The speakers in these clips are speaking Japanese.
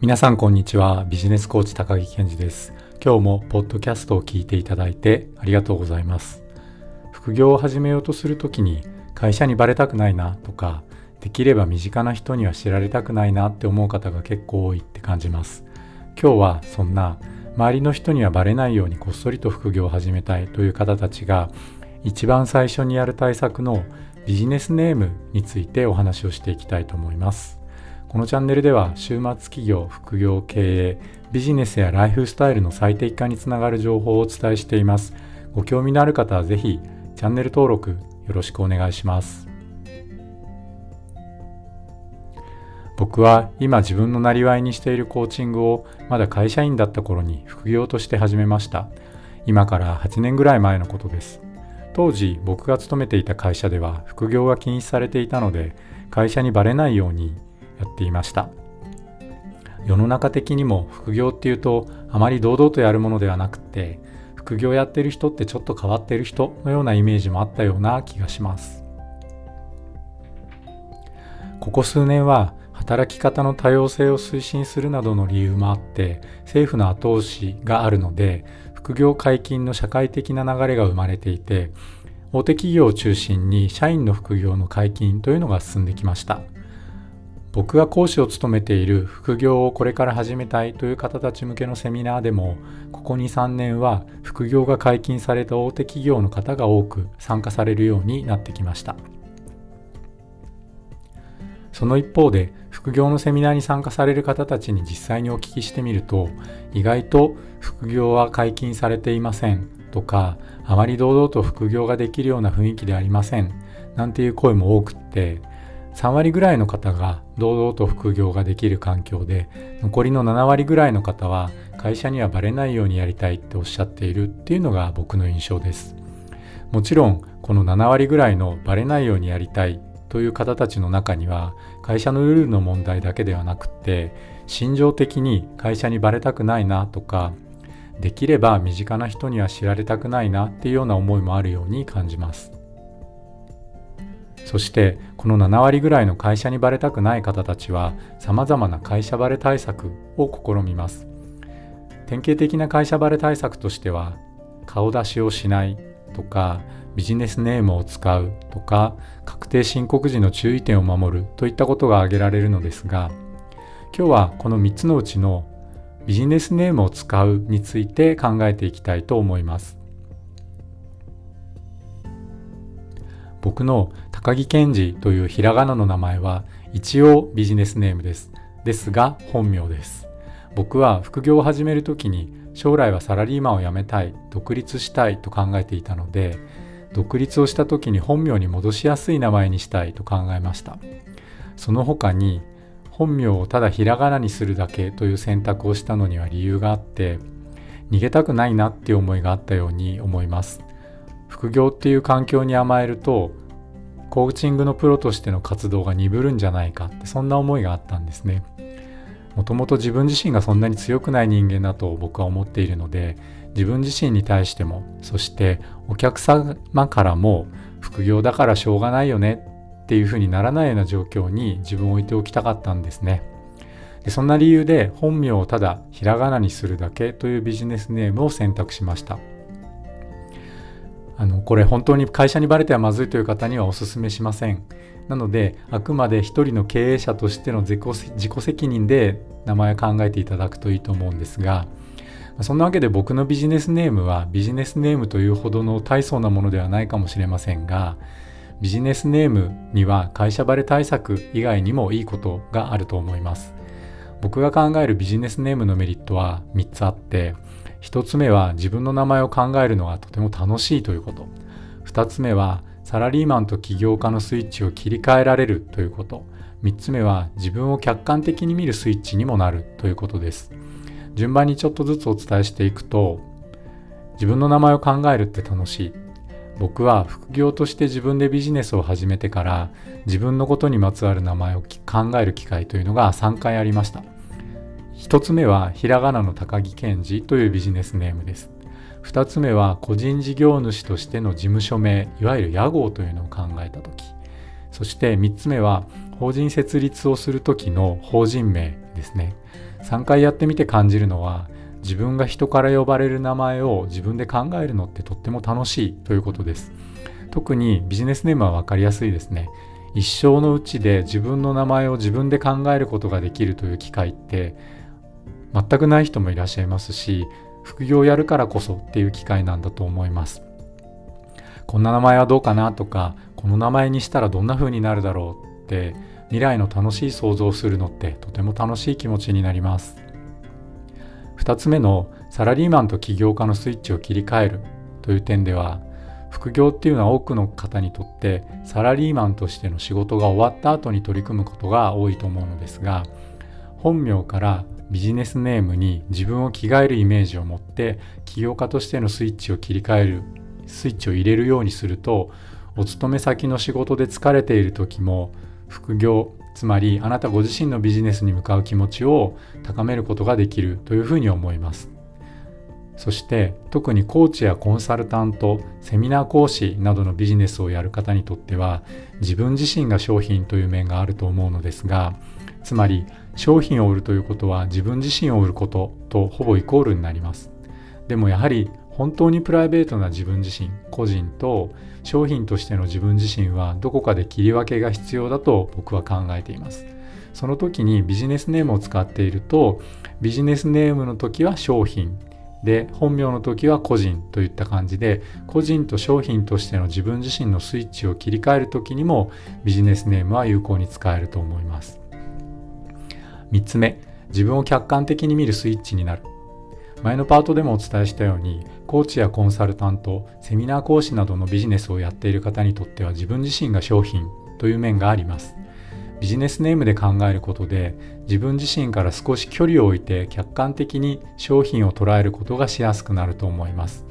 皆さんこんにちは。ビジネスコーチ高木健二です。今日もポッドキャストを聞いていただいてありがとうございます。副業を始めようとするときに会社にバレたくないなとかできれば身近な人には知られたくないなって思う方が結構多いって感じます。今日はそんな周りの人にはバレないようにこっそりと副業を始めたいという方たちが一番最初にやる対策のビジネスネームについてお話をしていきたいと思います。このチャンネルでは週末企業、副業、経営、ビジネスやライフスタイルの最適化につながる情報をお伝えしています。ご興味のある方はぜひチャンネル登録よろしくお願いします。僕は今自分のなりわいにしているコーチングをまだ会社員だった頃に副業として始めました。今から8年ぐらい前のことです。当時僕が勤めていた会社では副業が禁止されていたので会社にバレないようにやっていました。世の中的にも副業っていうとあまり堂々とやるものではなくて副業やってる人ってちょっと変わってる人のようなイメージもあったような気がします。ここ数年は働き方の多様性を推進するなどの理由もあって政府の後押しがあるので副業解禁の社会的な流れが生まれていて大手企業を中心に社員の副業の解禁というのが進んできました。僕が講師を務めている副業をこれから始めたいという方たち向けのセミナーでもここ23年は副業が解禁された大手企業の方が多く参加されるようになってきました。その一方で副業のセミナーに参加される方たちに実際にお聞きしてみると意外と副業は解禁されていませんとかあまり堂々と副業ができるような雰囲気でありませんなんていう声も多くって3割ぐらいの方が堂々と副業ができる環境で残りの7割ぐらいの方は会社にはバレないようにやりたいっておっしゃっているっていうのが僕の印象です。もちろんこの7割ぐらいのバレないようにやりたいという方たちの中には会社のルールの問題だけではなくって心情的に会社にバレたくないなとかできれば身近な人には知られたくないなっていうような思いもあるように感じます。そしてこの7割ぐらいの会社にバレたくない方たちは様々な会社バレ対策を試みます。典型的な会社バレ対策としては顔出しをしないとかビジネスネームを使うとか確定申告時の注意点を守るといったことが挙げられるのですが今日はこの3つのうちのビジネスネームを使うについて考えていきたいと思います。僕の高木健二というひらがなの名前は一応ビジネスネームです。ですが本名です。僕は副業を始める時に将来はサラリーマンを辞めたい、独立したいと考えていたので、独立をした時に本名に戻しやすい名前にしたいと考えました。その他に本名をただひらがなにするだけという選択をしたのには理由があって逃げたくないなっていう思いがあったように思います副業っていう環境に甘えるとコーチングのプロとしての活動が鈍るんじゃないかってそんな思いがあったんですね。もともと自分自身がそんなに強くない人間だと僕は思っているので自分自身に対してもそしてお客様からも副業だからしょうがないよねっていうふうにならないような状況に自分を置いておきたかったんですね。でそんな理由で本名をただひらがなにするだけというビジネスネームを選択しました。あのこれ本当に会社にバレてはまずいという方にはお勧めしません。なのであくまで一人の経営者としての自己責任で名前を考えていただくといいと思うんですがそんなわけで僕のビジネスネームはビジネスネームというほどの大層なものではないかもしれませんがビジネスネームには会社バレ対策以外にもいいことがあると思います。僕が考えるビジネスネームのメリットは3つあって1つ目は自分の名前を考えるのがとても楽しいということ。2つ目はサラリーマンと起業家のスイッチを切り替えられるということ。3つ目は自分を客観的に見るスイッチにもなるということです。順番にちょっとずつお伝えしていくと、自分の名前を考えるって楽しい。僕は副業として自分でビジネスを始めてから自分のことにまつわる名前を考える機会というのが3回ありました。1つ目はひらがなの高木健二というビジネスネームです。2つ目は個人事業主としての事務所名、いわゆる屋号というのを考えた時。そして3つ目は法人設立をする時の法人名ですね。3回やってみて感じるのは自分が人から呼ばれる名前を自分で考えるのってとっても楽しいということです特にビジネスネームは分かりやすいですね一生のうちで自分の名前を自分で考えることができるという機会って全くない人もいらっしゃいますし副業やるからこそっていう機会なんだと思います。こんな名前はどうかなとかこの名前にしたらどんな風になるだろうって未来の楽しい想像をするのってとても楽しい気持ちになります。2つ目のサラリーマンと起業家のスイッチを切り替えるという点では副業っていうのは多くの方にとってサラリーマンとしての仕事が終わった後に取り組むことが多いと思うのですが本名からビジネスネームに自分を着替えるイメージを持って起業家としてのスイッチを切り替えるスイッチを入れるようにするとお勤め先の仕事で疲れている時も副業つまりあなたご自身のビジネスに向かう気持ちを高めることができるというふうに思います。そして特にコーチやコンサルタントセミナー講師などのビジネスをやる方にとっては自分自身が商品という面があると思うのですがつまり商品を売るということは自分自身を売ることとほぼイコールになります。でもやはり本当にプライベートな自分自身個人と商品としての自分自身はどこかで切り分けが必要だと僕は考えています。その時にビジネスネームを使っているとビジネスネームの時は商品で本名の時は個人といった感じで個人と商品としての自分自身のスイッチを切り替える時にもビジネスネームは有効に使えると思います。3つ目自分を客観的に見るスイッチになる。前のパートでもお伝えしたようにコーチやコンサルタントセミナー講師などのビジネスをやっている方にとっては自分自身が商品という面があります。ビジネスネームで考えることで自分自身から少し距離を置いて客観的に商品を捉えることがしやすくなると思います。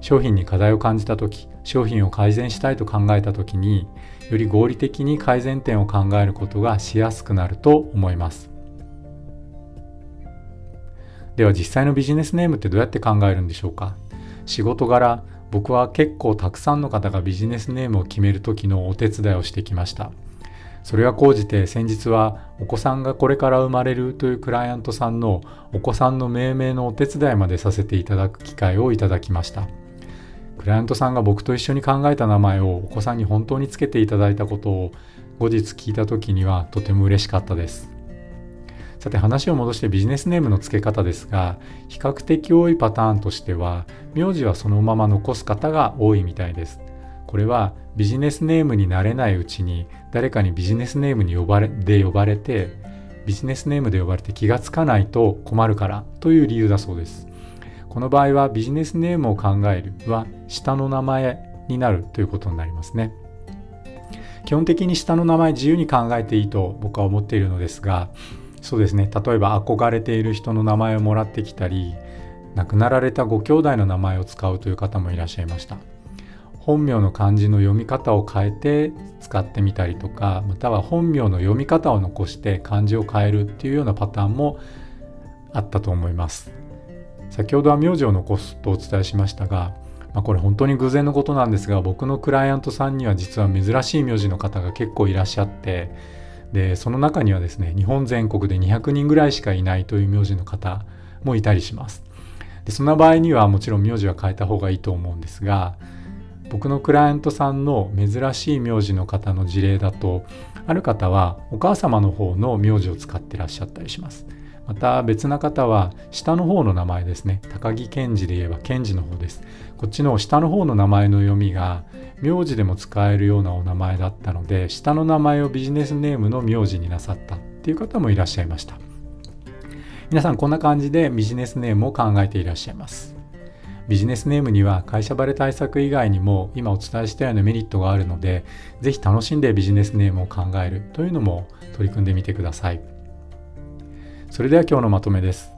商品に課題を感じた時商品を改善したいと考えた時により合理的に改善点を考えることがしやすくなると思います。では実際のビジネスネームってどうやって考えるんでしょうか？仕事柄僕は結構たくさんの方がビジネスネームを決める時のお手伝いをしてきました。それは講じて先日はお子さんがこれから生まれるというクライアントさんのお子さんの命名のお手伝いまでさせていただく機会をいただきました。クライアントさんが僕と一緒に考えた名前をお子さんに本当につけていただいたことを後日聞いた時にはとても嬉しかったです。さて話を戻してビジネスネームの付け方ですが比較的多いパターンとしては名字はそのまま残す方が多いみたいです。これはビジネスネームになれないうちに誰かにビジネスネームに呼ばれで呼ばれてビジネスネームで呼ばれて気がつかないと困るからという理由だそうです。この場合はビジネスネームを考えるは下の名前になるということになりますね。基本的に下の名前自由に考えていいと僕は思っているのですがそうですね。例えば憧れている人の名前をもらってきたり亡くなられたご兄弟の名前を使うという方もいらっしゃいました。本名の漢字の読み方を変えて使ってみたりとかまたは本名の読み方を残して漢字を変えるっていうようなパターンもあったと思います。先ほどは名字を残すとお伝えしましたが、まあ、これ本当に偶然のことなんですが僕のクライアントさんには実は珍しい名字の方が結構いらっしゃってでその中にはですね日本全国で200人ぐらいしかいないという名字の方もいたりします。でそんな場合にはもちろん名字は変えた方がいいと思うんですが僕のクライアントさんの珍しい名字の方の事例だとある方はお母様の方の名字を使ってらっしゃったりします。また別な方は下の方の名前ですね。高木健二で言えば健二の方です。こっちの下の方の名前の読みが名字でも使えるようなお名前だったので下の名前をビジネスネームの名字になさったっていう方もいらっしゃいました。皆さんこんな感じでビジネスネームを考えていらっしゃいます。ビジネスネームには会社バレ対策以外にも今お伝えしたようなメリットがあるのでぜひ楽しんでビジネスネームを考えるというのも取り組んでみてください。それでは今日のまとめです。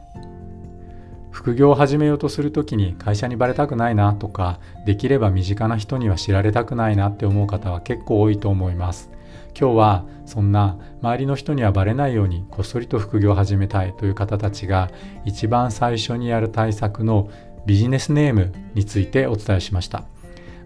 副業を始めようとするときに会社にバレたくないなとかできれば身近な人には知られたくないなって思う方は結構多いと思います。今日はそんな周りの人にはバレないようにこっそりと副業を始めたいという方たちが一番最初にやる対策のビジネスネームについてお伝えしました。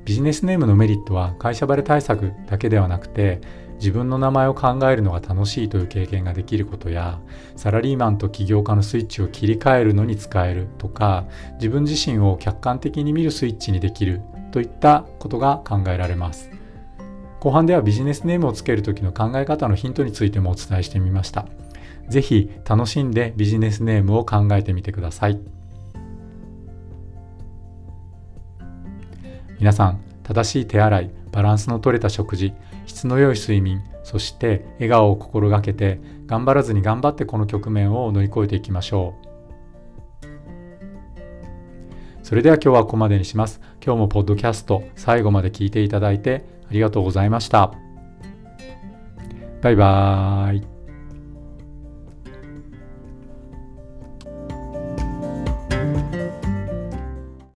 ビジネスネームのメリットは会社バレ対策だけではなくて自分の名前を考えるのが楽しいという経験ができることやサラリーマンと起業家のスイッチを切り替えるのに使えるとか自分自身を客観的に見るスイッチにできるといったことが考えられます。後半ではビジネスネームをつける時の考え方のヒントについてもお伝えしてみました。是非楽しんでビジネスネームを考えてみてください。皆さん正しい手洗いバランスの取れた食事質の良い睡眠そして笑顔を心がけて頑張らずに頑張ってこの局面を乗り越えていきましょう。それでは今日はここまでにします。今日もポッドキャスト最後まで聞いていただいてありがとうございました。バイバーイ。